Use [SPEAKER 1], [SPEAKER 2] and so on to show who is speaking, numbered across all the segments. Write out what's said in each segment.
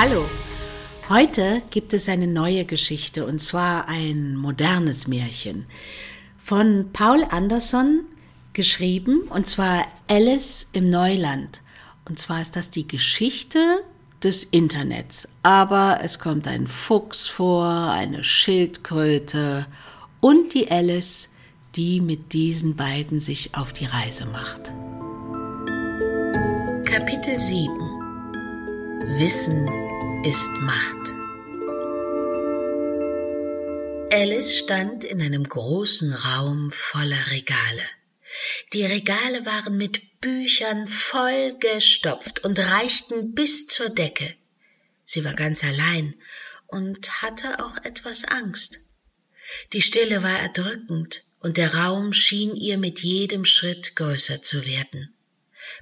[SPEAKER 1] Hallo. Heute gibt es eine neue Geschichte und zwar ein modernes Märchen von Paul Anderson geschrieben und zwar Alice im Neuland. Und zwar ist das die Geschichte des Internets. Aber es kommt ein Fuchs vor, eine Schildkröte und die Alice, die mit diesen beiden sich auf die Reise macht.
[SPEAKER 2] Kapitel 7 Wissen ist Macht. Alice stand in einem großen Raum voller Regale. Die Regale waren mit Büchern voll gestopft und reichten bis zur Decke. Sie war ganz allein und hatte auch etwas Angst. Die Stille war erdrückend und der Raum schien ihr mit jedem Schritt größer zu werden.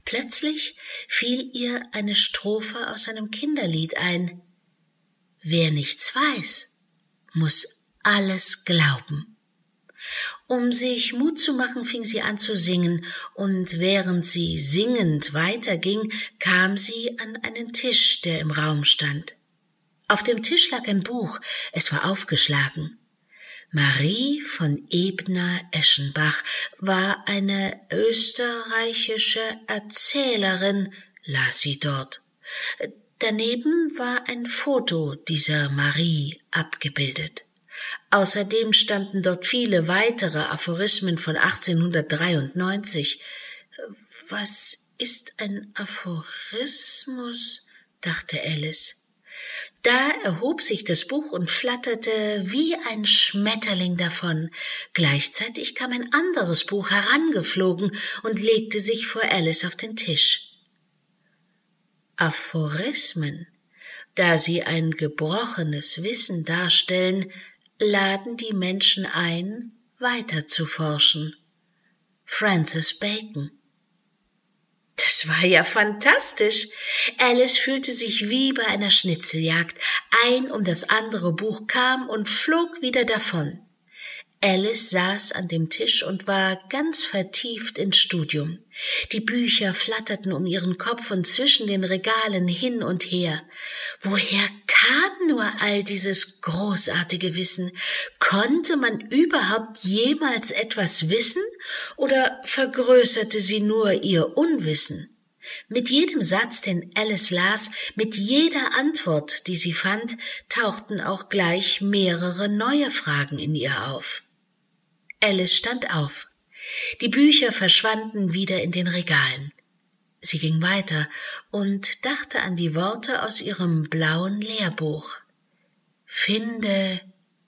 [SPEAKER 2] Plötzlich fiel ihr eine Strophe aus einem Kinderlied ein. Wer nichts weiß, muss alles glauben. Um sich Mut zu machen, fing sie an zu singen, und während sie singend weiterging, kam sie an einen Tisch, der im Raum stand. Auf dem Tisch lag ein Buch, es war aufgeschlagen. Marie von Ebner-Eschenbach war eine österreichische Erzählerin, las sie dort. Daneben war ein Foto dieser Marie abgebildet. Außerdem standen dort viele weitere Aphorismen von 1893. Was ist ein Aphorismus? dachte Alice. Erhob sich das Buch und flatterte wie ein Schmetterling davon. Gleichzeitig kam ein anderes Buch herangeflogen und legte sich vor Alice auf den Tisch. Aphorismen, da sie ein gebrochenes Wissen darstellen, laden die Menschen ein, weiter zu forschen. Francis Bacon das war ja fantastisch. Alice fühlte sich wie bei einer Schnitzeljagd. Ein um das andere Buch kam und flog wieder davon. Alice saß an dem Tisch und war ganz vertieft ins Studium. Die Bücher flatterten um ihren Kopf und zwischen den Regalen hin und her. Woher kam nur all dieses großartige Wissen? Konnte man überhaupt jemals etwas wissen oder vergrößerte sie nur ihr Unwissen? Mit jedem Satz, den Alice las, mit jeder Antwort, die sie fand, tauchten auch gleich mehrere neue Fragen in ihr auf. Alice stand auf. Die Bücher verschwanden wieder in den Regalen. Sie ging weiter und dachte an die Worte aus ihrem blauen Lehrbuch. Finde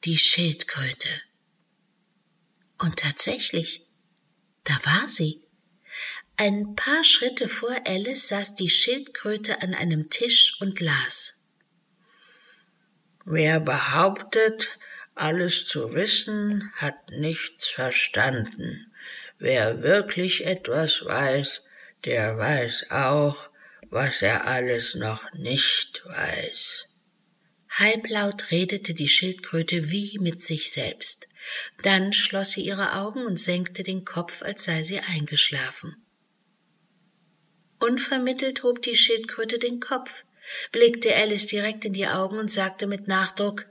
[SPEAKER 2] die Schildkröte. Und tatsächlich, da war sie. Ein paar Schritte vor Alice saß die Schildkröte an einem Tisch und las. Wer behauptet, alles zu wissen, hat nichts verstanden. Wer wirklich etwas weiß, der weiß auch, was er alles noch nicht weiß. Halblaut redete die Schildkröte wie mit sich selbst. Dann schloss sie ihre Augen und senkte den Kopf, als sei sie eingeschlafen. Unvermittelt hob die Schildkröte den Kopf, blickte Alice direkt in die Augen und sagte mit Nachdruck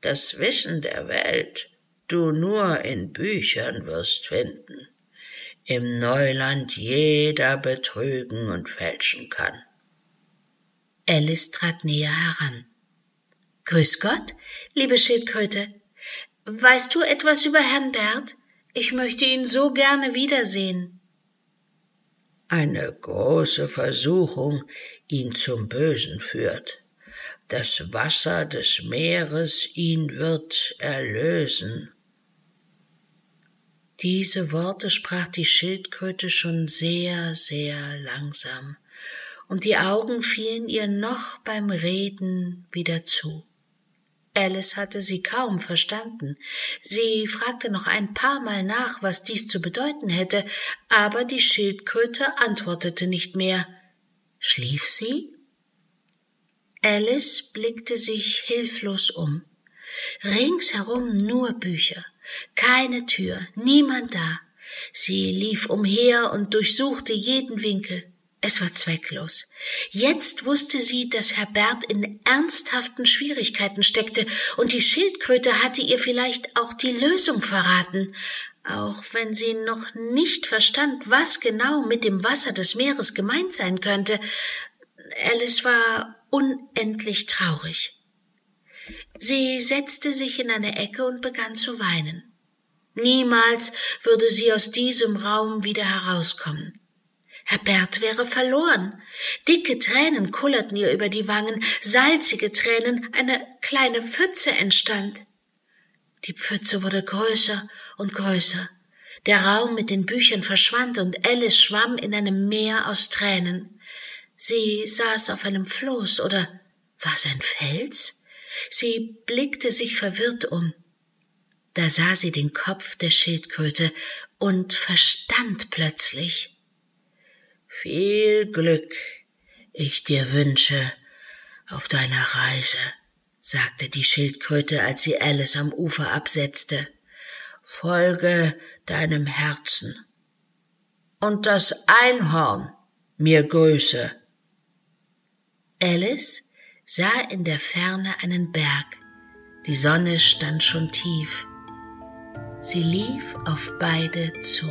[SPEAKER 2] das Wissen der Welt du nur in Büchern wirst finden, im Neuland jeder betrügen und fälschen kann. Alice trat näher heran. Grüß Gott, liebe Schildkröte. Weißt du etwas über Herrn Bert? Ich möchte ihn so gerne wiedersehen. Eine große Versuchung ihn zum Bösen führt das Wasser des Meeres ihn wird erlösen. Diese Worte sprach die Schildkröte schon sehr, sehr langsam, und die Augen fielen ihr noch beim Reden wieder zu. Alice hatte sie kaum verstanden. Sie fragte noch ein paar Mal nach, was dies zu bedeuten hätte, aber die Schildkröte antwortete nicht mehr. Schlief sie? Alice blickte sich hilflos um. Ringsherum nur Bücher, keine Tür, niemand da. Sie lief umher und durchsuchte jeden Winkel. Es war zwecklos. Jetzt wusste sie, dass Herr Bert in ernsthaften Schwierigkeiten steckte, und die Schildkröte hatte ihr vielleicht auch die Lösung verraten, auch wenn sie noch nicht verstand, was genau mit dem Wasser des Meeres gemeint sein könnte. Alice war unendlich traurig. Sie setzte sich in eine Ecke und begann zu weinen. Niemals würde sie aus diesem Raum wieder herauskommen. Herr Bert wäre verloren. Dicke Tränen kullerten ihr über die Wangen, salzige Tränen, eine kleine Pfütze entstand. Die Pfütze wurde größer und größer. Der Raum mit den Büchern verschwand und Alice schwamm in einem Meer aus Tränen. Sie saß auf einem Floß oder war es ein Fels? Sie blickte sich verwirrt um. Da sah sie den Kopf der Schildkröte und verstand plötzlich viel Glück ich dir wünsche auf deiner Reise, sagte die Schildkröte, als sie Alice am Ufer absetzte. Folge deinem Herzen. Und das Einhorn mir Grüße. Alice sah in der Ferne einen Berg. Die Sonne stand schon tief. Sie lief auf beide zu.